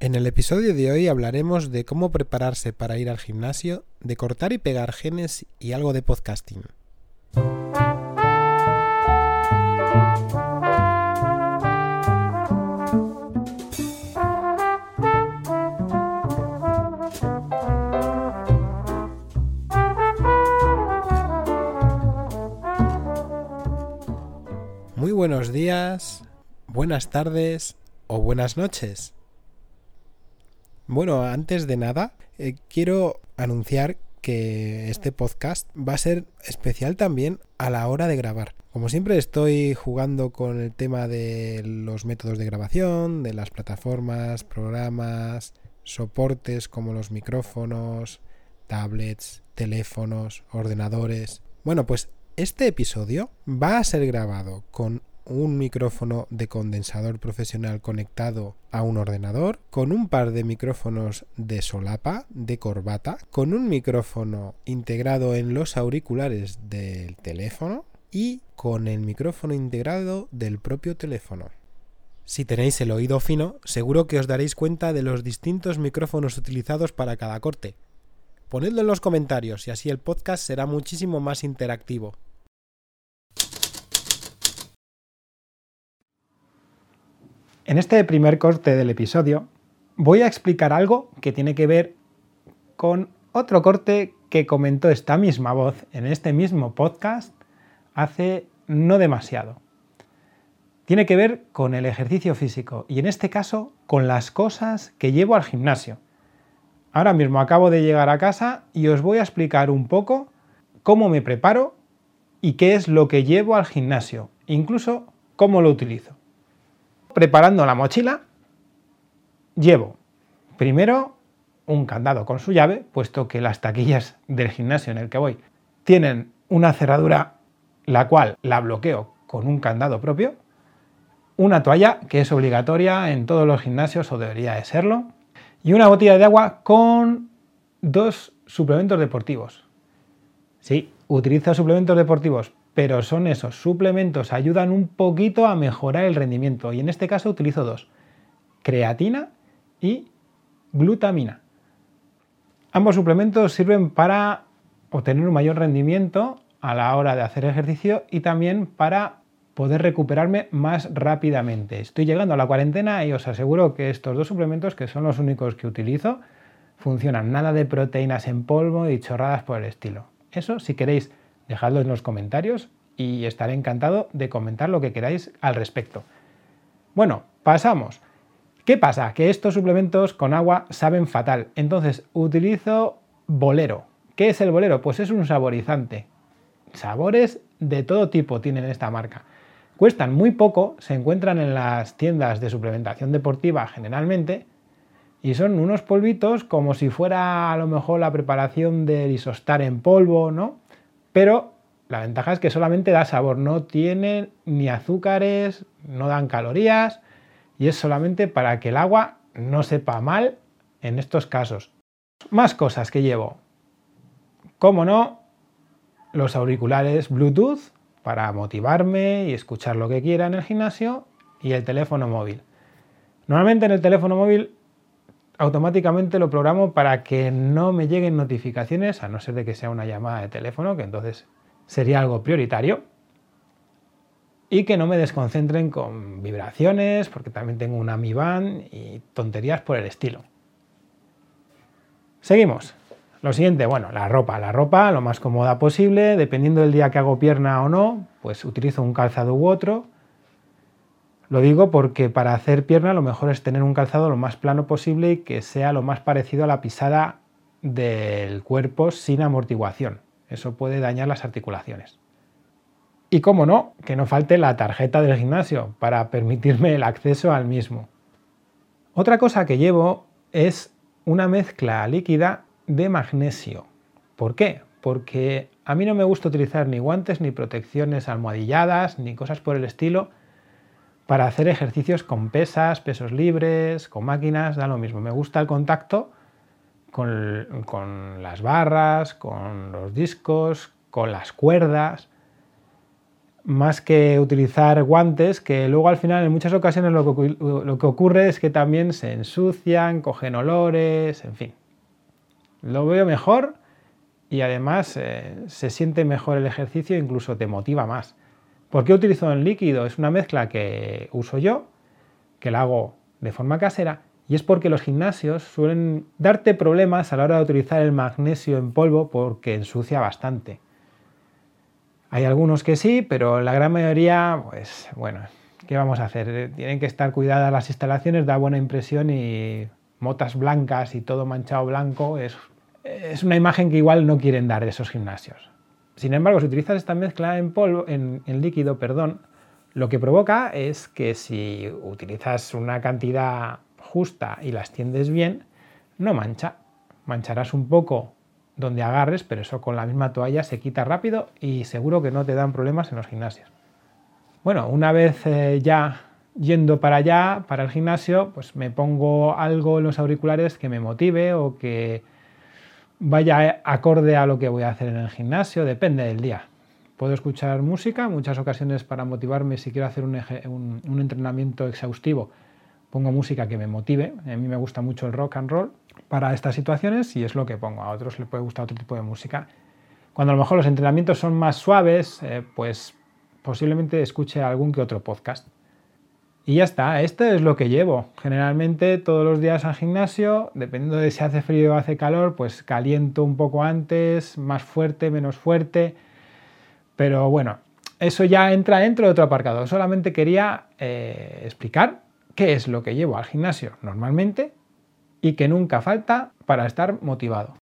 En el episodio de hoy hablaremos de cómo prepararse para ir al gimnasio, de cortar y pegar genes y algo de podcasting. Muy buenos días, buenas tardes o buenas noches. Bueno, antes de nada, eh, quiero anunciar que este podcast va a ser especial también a la hora de grabar. Como siempre estoy jugando con el tema de los métodos de grabación, de las plataformas, programas, soportes como los micrófonos, tablets, teléfonos, ordenadores. Bueno, pues este episodio va a ser grabado con un micrófono de condensador profesional conectado a un ordenador, con un par de micrófonos de solapa, de corbata, con un micrófono integrado en los auriculares del teléfono y con el micrófono integrado del propio teléfono. Si tenéis el oído fino, seguro que os daréis cuenta de los distintos micrófonos utilizados para cada corte. Ponedlo en los comentarios y así el podcast será muchísimo más interactivo. En este primer corte del episodio voy a explicar algo que tiene que ver con otro corte que comentó esta misma voz en este mismo podcast hace no demasiado. Tiene que ver con el ejercicio físico y en este caso con las cosas que llevo al gimnasio. Ahora mismo acabo de llegar a casa y os voy a explicar un poco cómo me preparo y qué es lo que llevo al gimnasio, incluso cómo lo utilizo preparando la mochila, llevo primero un candado con su llave, puesto que las taquillas del gimnasio en el que voy tienen una cerradura la cual la bloqueo con un candado propio, una toalla que es obligatoria en todos los gimnasios o debería de serlo, y una botella de agua con dos suplementos deportivos. Sí, utilizo suplementos deportivos pero son esos suplementos, ayudan un poquito a mejorar el rendimiento y en este caso utilizo dos, creatina y glutamina. Ambos suplementos sirven para obtener un mayor rendimiento a la hora de hacer ejercicio y también para poder recuperarme más rápidamente. Estoy llegando a la cuarentena y os aseguro que estos dos suplementos, que son los únicos que utilizo, funcionan. Nada de proteínas en polvo y chorradas por el estilo. Eso si queréis dejadlo en los comentarios y estaré encantado de comentar lo que queráis al respecto. Bueno, pasamos. ¿Qué pasa? Que estos suplementos con agua saben fatal. Entonces utilizo bolero. ¿Qué es el bolero? Pues es un saborizante. Sabores de todo tipo tienen esta marca. Cuestan muy poco, se encuentran en las tiendas de suplementación deportiva generalmente y son unos polvitos como si fuera a lo mejor la preparación del isostar en polvo, ¿no? pero la ventaja es que solamente da sabor, no tiene ni azúcares, no dan calorías y es solamente para que el agua no sepa mal en estos casos. Más cosas que llevo. Como no, los auriculares Bluetooth para motivarme y escuchar lo que quiera en el gimnasio y el teléfono móvil. Normalmente en el teléfono móvil automáticamente lo programo para que no me lleguen notificaciones, a no ser de que sea una llamada de teléfono, que entonces sería algo prioritario. Y que no me desconcentren con vibraciones, porque también tengo una Mi Band y tonterías por el estilo. Seguimos. Lo siguiente, bueno, la ropa. La ropa lo más cómoda posible, dependiendo del día que hago pierna o no, pues utilizo un calzado u otro. Lo digo porque para hacer pierna lo mejor es tener un calzado lo más plano posible y que sea lo más parecido a la pisada del cuerpo sin amortiguación. Eso puede dañar las articulaciones. Y como no, que no falte la tarjeta del gimnasio para permitirme el acceso al mismo. Otra cosa que llevo es una mezcla líquida de magnesio. ¿Por qué? Porque a mí no me gusta utilizar ni guantes, ni protecciones almohadilladas, ni cosas por el estilo para hacer ejercicios con pesas, pesos libres, con máquinas, da lo mismo. Me gusta el contacto con, las barras, con los discos, con las cuerdas más que utilizar guantes, que luego al final en muchas ocasiones lo que, ocurre es que también se ensucian, cogen olores, en fin. Lo veo mejor y además eh, se siente mejor el ejercicio incluso te motiva más. ¿Por qué utilizo el líquido? Es una mezcla que uso yo, que la hago de forma casera, y es porque los gimnasios suelen darte problemas a la hora de utilizar el magnesio en polvo porque ensucia bastante. Hay algunos que sí, pero la gran mayoría, pues bueno, ¿qué vamos a hacer? Tienen que estar cuidadas las instalaciones, da buena impresión y motas blancas y todo manchado blanco es, es una imagen que igual no quieren dar esos gimnasios. Sin embargo, si utilizas esta mezcla en polvo, en, líquido, perdón, lo que provoca es que si utilizas una cantidad justa y la extiendes bien, no mancha. Mancharás un poco donde agarres, pero eso con la misma toalla se quita rápido y seguro que no te dan problemas en los gimnasios. Bueno, una vez eh, ya yendo para allá, para el gimnasio, pues me pongo algo en los auriculares que me motive o que vaya acorde a lo que voy a hacer en el gimnasio, depende del día. Puedo escuchar música, muchas ocasiones para motivarme si quiero hacer un, un entrenamiento exhaustivo, pongo música que me motive, a mí me gusta mucho el rock and roll, para estas situaciones y es lo que pongo. A otros les puede gustar otro tipo de música. Cuando a lo mejor los entrenamientos son más suaves, eh, pues posiblemente escuche algún que otro podcast. Y ya está, esto es lo que llevo. Generalmente todos los días al gimnasio, dependiendo de si hace frío o hace calor, pues caliento un poco antes, más fuerte, menos fuerte. Pero bueno, eso ya entra dentro de otro aparcado. Solamente quería eh, explicar qué es lo que llevo al gimnasio normalmente y que nunca falta para estar motivado.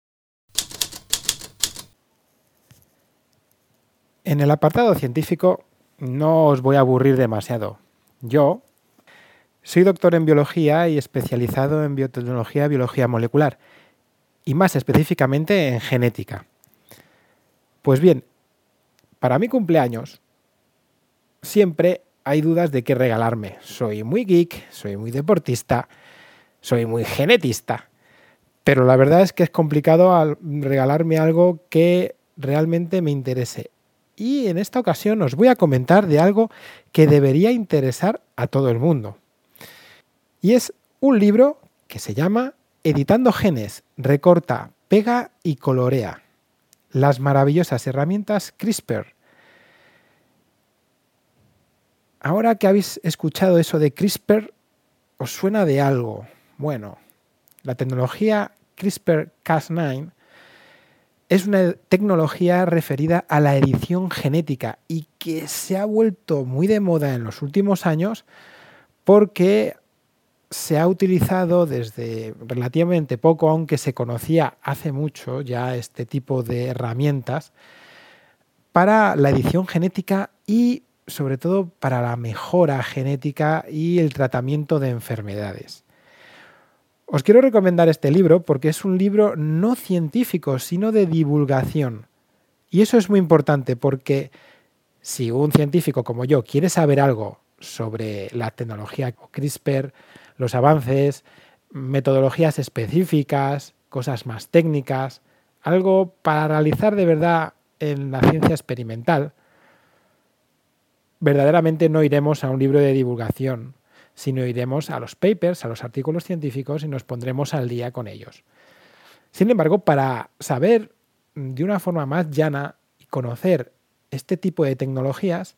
En el apartado científico no os voy a aburrir demasiado. Yo soy doctor en biología y especializado en biotecnología y biología molecular, y más específicamente en genética. Pues bien, para mi cumpleaños siempre hay dudas de qué regalarme. Soy muy geek, soy muy deportista, soy muy genetista. Pero la verdad es que es complicado regalarme algo que realmente me interese. Y en esta ocasión os voy a comentar de algo que debería interesar a todo el mundo. Y es un libro que se llama Editando genes, recorta, pega y colorea. Las maravillosas herramientas CRISPR. Ahora que habéis escuchado eso de CRISPR, ¿os suena de algo? Bueno, la tecnología CRISPR-Cas9 es una tecnología referida a la edición genética y que se ha vuelto muy de moda en los últimos años porque se ha utilizado desde relativamente poco, aunque se conocía hace mucho ya este tipo de herramientas, para la edición genética y sobre todo para la mejora genética y el tratamiento de enfermedades. Os quiero recomendar este libro porque es un libro no científico, sino de divulgación. Y eso es muy importante porque si un científico como yo quiere saber algo sobre la tecnología CRISPR, los avances, metodologías específicas, cosas más técnicas, algo para realizar de verdad en la ciencia experimental, verdaderamente no iremos a un libro de divulgación, sino iremos a los papers, a los artículos científicos y nos pondremos al día con ellos. Sin embargo, para saber de una forma más llana y conocer este tipo de tecnologías,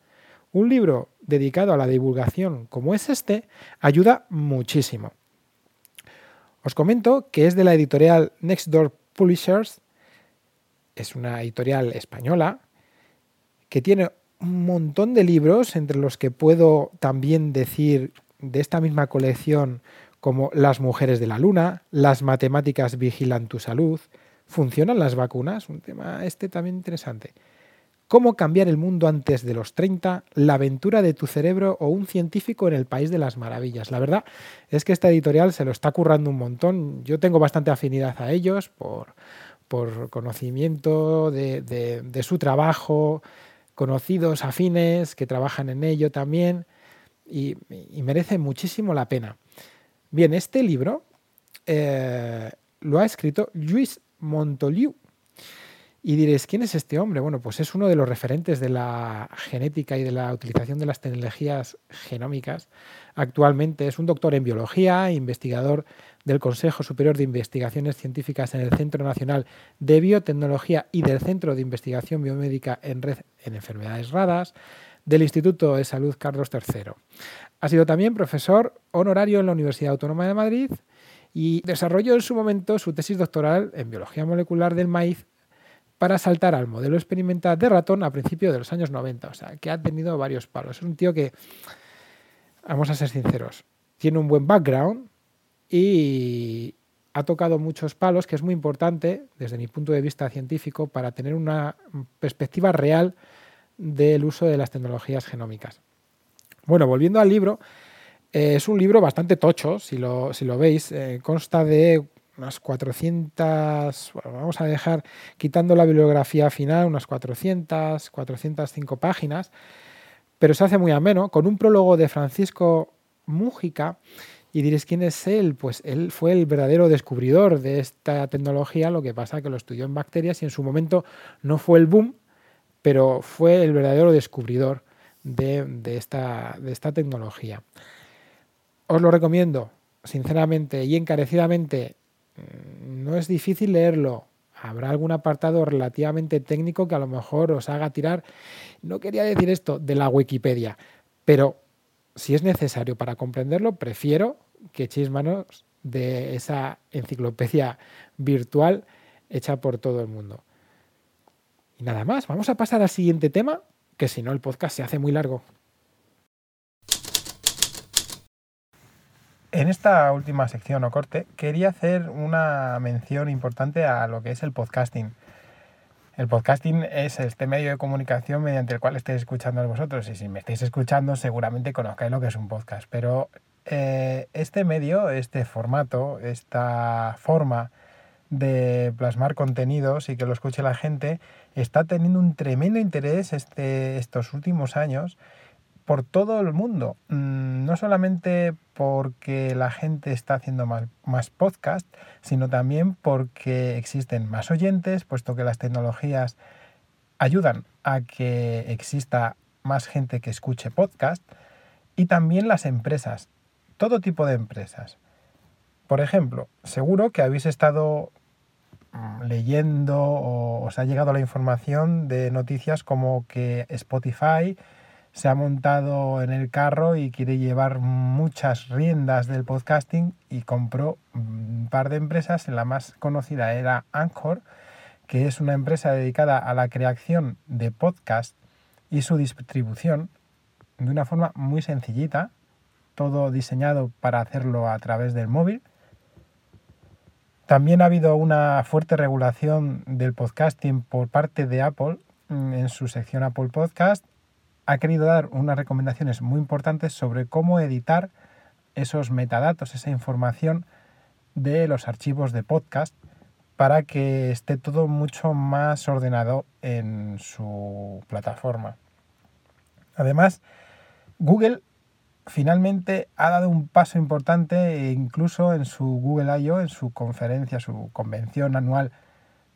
un libro dedicado a la divulgación como es este ayuda muchísimo. Os comento que es de la editorial Next Door Publishers, es una editorial española que tiene un montón de libros, entre los que puedo también decir de esta misma colección como Las mujeres de la luna, Las matemáticas vigilan tu salud, ¿Funcionan las vacunas? Un tema este también interesante. ¿Cómo cambiar el mundo antes de los 30? La aventura de tu cerebro o un científico en el país de las maravillas. La verdad es que esta editorial se lo está currando un montón. Yo tengo bastante afinidad a ellos por, por conocimiento de, de, su trabajo, conocidos afines que trabajan en ello también y, merece muchísimo la pena. Bien, este libro eh, lo ha escrito Luis Montoliu. Y diréis, ¿quién es este hombre? Bueno, pues es uno de los referentes de la genética y de la utilización de las tecnologías genómicas. Actualmente es un doctor en biología, investigador del Consejo Superior de Investigaciones Científicas en el Centro Nacional de Biotecnología y del Centro de Investigación Biomédica en Red en Enfermedades Raras del Instituto de Salud Carlos III. Ha sido también profesor honorario en la Universidad Autónoma de Madrid y desarrolló en su momento su tesis doctoral en biología molecular del maíz para saltar al modelo experimental de ratón a principios de los años 90. O sea, que ha tenido varios palos. Es un tío que, vamos a ser sinceros, tiene un buen background y ha tocado muchos palos, que es muy importante desde mi punto de vista científico para tener una perspectiva real del uso de las tecnologías genómicas. Bueno, volviendo al libro, eh, es un libro bastante tocho, si lo, si lo veis. Eh, consta de unas 400, vamos a dejar, quitando la bibliografía final, unas 400, 405 páginas, pero se hace muy ameno, con un prólogo de Francisco Mújica. Y diréis, ¿quién es él? Pues él fue el verdadero descubridor de esta tecnología, lo que pasa que lo estudió en bacterias y en su momento no fue el boom, pero fue el verdadero descubridor de, de, esta, de esta tecnología. Os lo recomiendo, sinceramente y encarecidamente. Mm, no es difícil leerlo. Habrá algún apartado relativamente técnico que a lo mejor os haga tirar, no quería decir esto, de la Wikipedia, pero si es necesario para comprenderlo, prefiero que echéis manos de esa enciclopedia virtual hecha por todo el mundo. Y nada más, vamos a pasar al siguiente tema, que si no el podcast se hace muy largo. En esta última sección o corte quería hacer una mención importante a lo que es el podcasting. El podcasting es este medio de comunicación mediante el cual estáis escuchando a vosotros y si me estáis escuchando seguramente conozcáis lo que es un podcast, pero eh, este medio, este formato, esta forma de plasmar contenidos y que lo escuche la gente está teniendo un tremendo interés este, estos últimos años por todo el mundo. Mm, no solamente porque la gente está haciendo más, más podcast, sino también porque existen más oyentes, puesto que las tecnologías ayudan a que exista más gente que escuche podcast, y también las empresas, todo tipo de empresas. Por ejemplo, seguro que habéis estado mm, leyendo o os ha llegado la información de noticias como que Spotify se ha montado en el carro y quiere llevar muchas riendas del podcasting y compró un par de empresas. La más conocida era Anchor, que es una empresa dedicada a la creación de podcast y su distribución de una forma muy sencillita, todo diseñado para hacerlo a través del móvil. También ha habido una fuerte regulación del podcasting por parte de Apple mm, en su sección Apple Podcast ha querido dar unas recomendaciones muy importantes sobre cómo editar esos metadatos, esa información de los archivos de podcast para que esté todo mucho más ordenado en su plataforma. Además, Google finalmente ha dado un paso importante incluso en su Google I.O., en su conferencia, su convención anual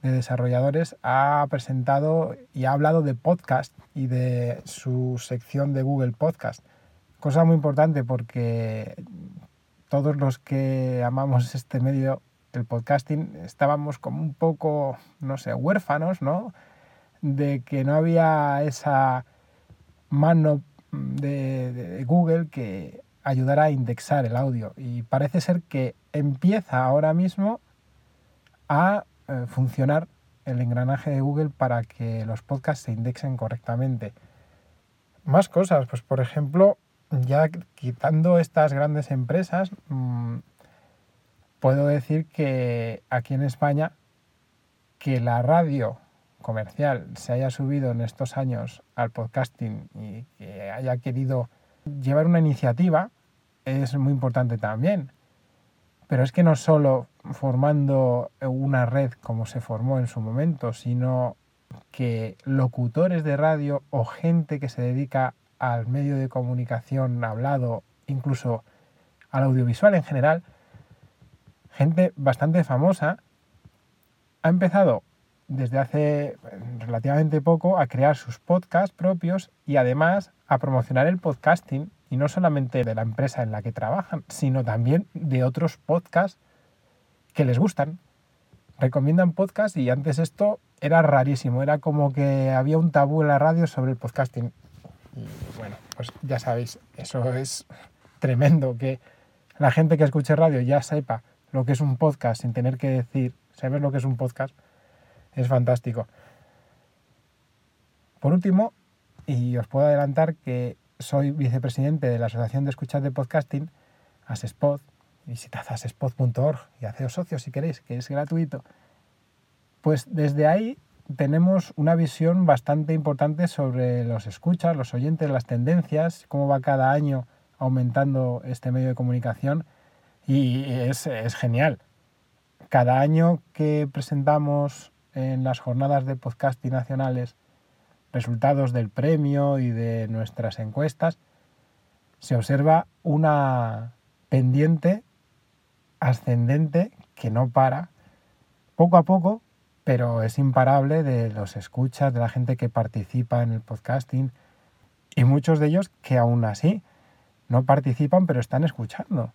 de desarrolladores ha presentado y ha hablado de podcast y de su sección de Google Podcast. Cosa muy importante porque todos los que amamos este medio, el podcasting, estábamos como un poco, no sé, huérfanos, ¿no? De que no había esa mano de, de Google que ayudara a indexar el audio. Y parece ser que empieza ahora mismo a eh, funcionar el engranaje de Google para que los podcasts se indexen correctamente. Más cosas, pues por ejemplo, ya quitando estas grandes empresas, mmm, puedo decir que aquí en España que la radio comercial se haya subido en estos años al podcasting y que haya querido llevar una iniciativa es muy importante también. Pero es que no solo formando una red como se formó en su momento, sino que locutores de radio o gente que se dedica al medio de comunicación hablado, incluso al audiovisual en general, gente bastante famosa, ha empezado desde hace relativamente poco a crear sus podcasts propios y además a promocionar el podcasting y no solamente de la empresa en la que trabajan, sino también de otros podcasts que les gustan. Recomiendan podcasts y antes esto era rarísimo, era como que había un tabú en la radio sobre el podcasting. Y bueno, pues ya sabéis, eso es tremendo, que la gente que escuche radio ya sepa lo que es un podcast sin tener que decir, saber lo que es un podcast, es fantástico. Por último, y os puedo adelantar que soy vicepresidente de la Asociación de Escuchas de Podcasting, ASESPOD. Visitad asespod.org y haceos socios si queréis, que es gratuito. Pues desde ahí tenemos una visión bastante importante sobre los escuchas, los oyentes, las tendencias, cómo va cada año aumentando este medio de comunicación y es, es genial. Cada año que presentamos en las jornadas de podcasting nacionales resultados del premio y de nuestras encuestas, se observa una pendiente ascendente que no para, poco a poco, pero es imparable de los escuchas, de la gente que participa en el podcasting y muchos de ellos que aún así no participan pero están escuchando.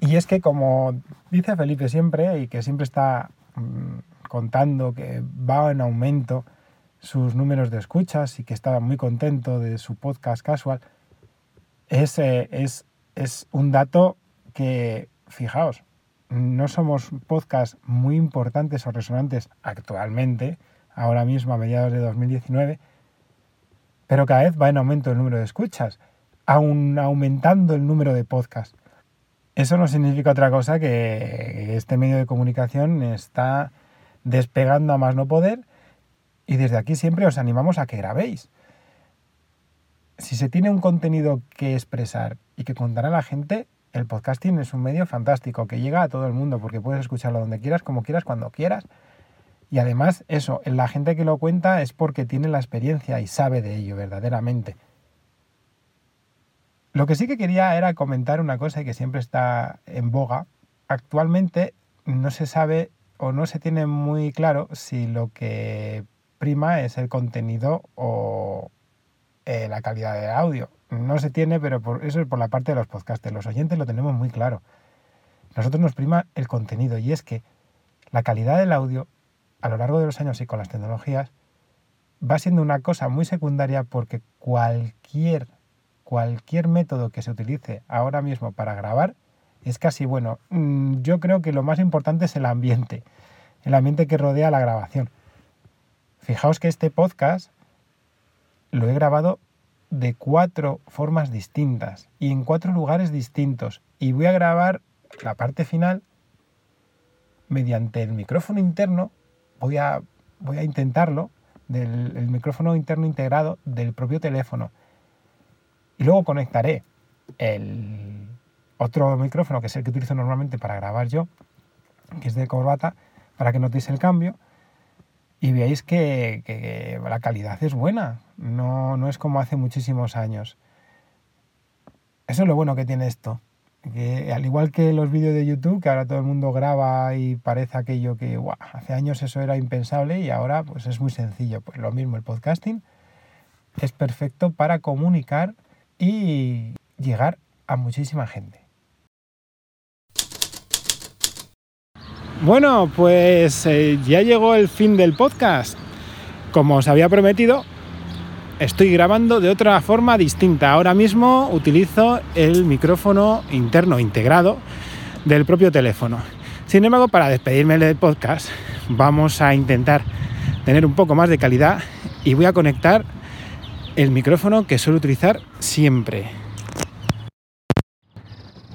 Y es que como dice Felipe siempre y que siempre está mm, contando que va en aumento sus números de escuchas y que estaba muy contento de su podcast casual, es, es, es un dato que, fijaos, no somos podcasts muy importantes o resonantes actualmente, ahora mismo a mediados de 2019, pero cada vez va en aumento el número de escuchas, aún aumentando el número de podcasts. Eso no significa otra cosa que este medio de comunicación está despegando a más no poder y desde aquí siempre os animamos a que grabéis. Si se tiene un contenido que expresar y que contar a la gente, el podcasting es un medio fantástico que llega a todo el mundo porque puedes escucharlo donde quieras, como quieras, cuando quieras. Y además, eso, la gente que lo cuenta es porque tiene la experiencia y sabe de ello verdaderamente. Lo que sí que quería era comentar una cosa que siempre está en boga. Actualmente no se sabe o no se tiene muy claro si lo que prima es el contenido o eh, la calidad del audio. No se tiene, pero por, eso es por la parte de los podcasts. Los oyentes lo tenemos muy claro. Nosotros nos prima el contenido y es que la calidad del audio a lo largo de los años y con las tecnologías va siendo una cosa muy secundaria porque cualquier cualquier método que se utilice ahora mismo para grabar es casi bueno. Mm, yo creo que lo más importante es el ambiente, el ambiente que rodea la grabación. Fijaos que este podcast lo he grabado de cuatro formas distintas y en cuatro lugares distintos. Y voy a grabar la parte final mediante el micrófono interno. Voy a, voy a intentarlo del el micrófono interno integrado del propio teléfono. Y luego conectaré el otro micrófono, que es el que utilizo normalmente para grabar yo, que es de corbata, para que notéis el cambio y veáis que, la calidad es buena, no, no es como hace muchísimos años. Eso es lo bueno que tiene esto. Que, al igual que los vídeos de YouTube, que ahora todo el mundo graba y parece aquello que hace años eso era impensable y ahora pues es muy sencillo. Pues lo mismo, el podcasting es perfecto para comunicar y llegar a muchísima gente. Bueno, pues eh, ya llegó el fin del podcast. Como os había prometido, estoy grabando de otra forma distinta. Ahora mismo utilizo el micrófono interno integrado del propio teléfono. Sin embargo, para despedirme del podcast, vamos a intentar tener un poco más de calidad y voy a conectar el micrófono que suelo utilizar siempre.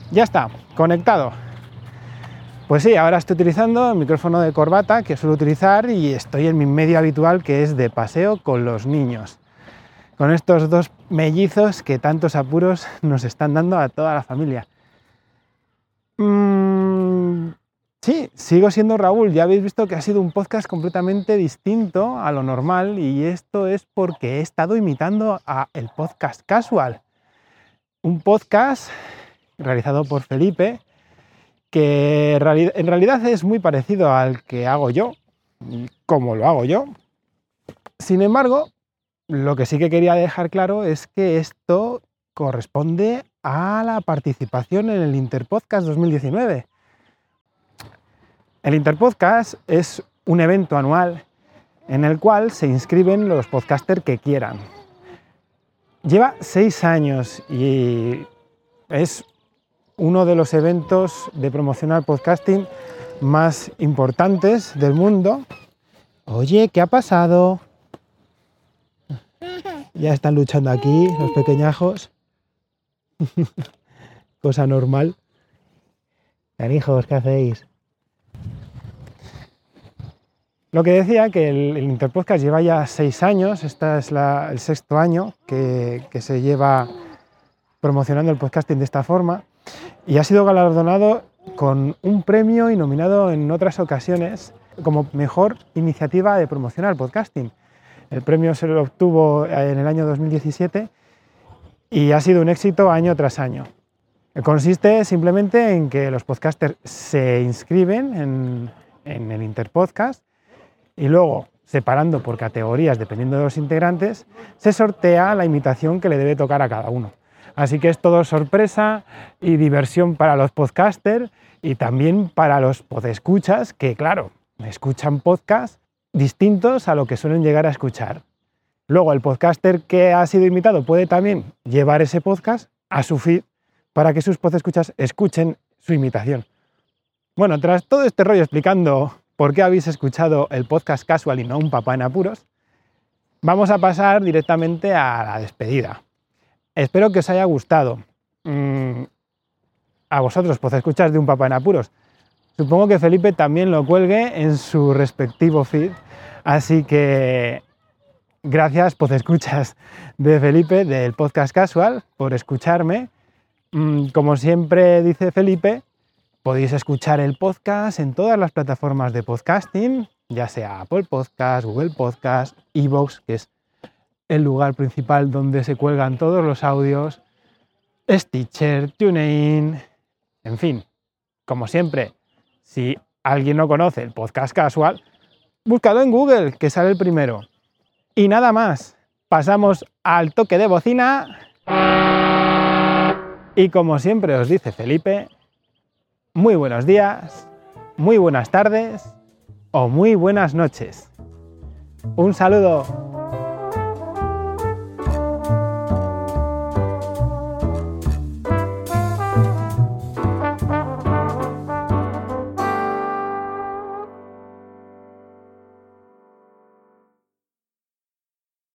Ya está, conectado. Pues sí, ahora estoy utilizando el micrófono de corbata que suelo utilizar y estoy en mi medio habitual que es de paseo con los niños. Con estos dos mellizos que tantos apuros nos están dando a toda la familia. Mm, sí, sigo siendo Raúl. Ya habéis visto que ha sido un podcast completamente distinto a lo normal y esto es porque he estado imitando a el podcast casual. Un podcast realizado por Felipe que en realidad es muy parecido al que hago yo, como lo hago yo. Sin embargo, lo que sí que quería dejar claro es que esto corresponde a la participación en el Interpodcast 2019. El Interpodcast es un evento anual en el cual se inscriben los podcasters que quieran. Lleva seis años y es uno de los eventos de promocionar podcasting más importantes del mundo. Oye, ¿qué ha pasado? Ya están luchando aquí los pequeñajos. Cosa normal. hijos, ¿qué hacéis? Lo que decía, que el, Interpodcast lleva ya seis años, este es el sexto año que se lleva promocionando el podcasting de esta forma y ha sido galardonado con un premio y nominado en otras ocasiones como mejor iniciativa de promocionar podcasting. El premio se lo obtuvo en el año 2017 y ha sido un éxito año tras año. Consiste simplemente en que los podcasters se inscriben en, en el Interpodcast y luego, separando por categorías dependiendo de los integrantes, se sortea la imitación que le debe tocar a cada uno. Así que es todo sorpresa y diversión para los podcasters y también para los podescuchas que, claro, escuchan podcasts distintos a lo que suelen llegar a escuchar. Luego, el podcaster que ha sido invitado puede también llevar ese podcast a su feed para que sus podescuchas escuchen su imitación. Bueno, tras todo este rollo explicando por qué habéis escuchado el podcast casual y no un papá en apuros, vamos a pasar directamente a la despedida. Espero que os haya gustado. Mm, a vosotros, pues escuchar de un papá en apuros. Supongo que Felipe también lo cuelgue en su respectivo feed. Así que gracias, pues escuchas de Felipe del podcast casual por escucharme. Mm, como siempre dice Felipe, podéis escuchar el podcast en todas las plataformas de podcasting, ya sea Apple Podcast, Google Podcast, Evox, que es el lugar principal donde se cuelgan todos los audios, Stitcher, TuneIn, en fin, como siempre, si alguien no conoce el podcast casual, búscalo en Google, que sale el primero. Y nada más, pasamos al toque de bocina. Y como siempre os dice Felipe, muy buenos días, muy buenas tardes o muy buenas noches. Un saludo.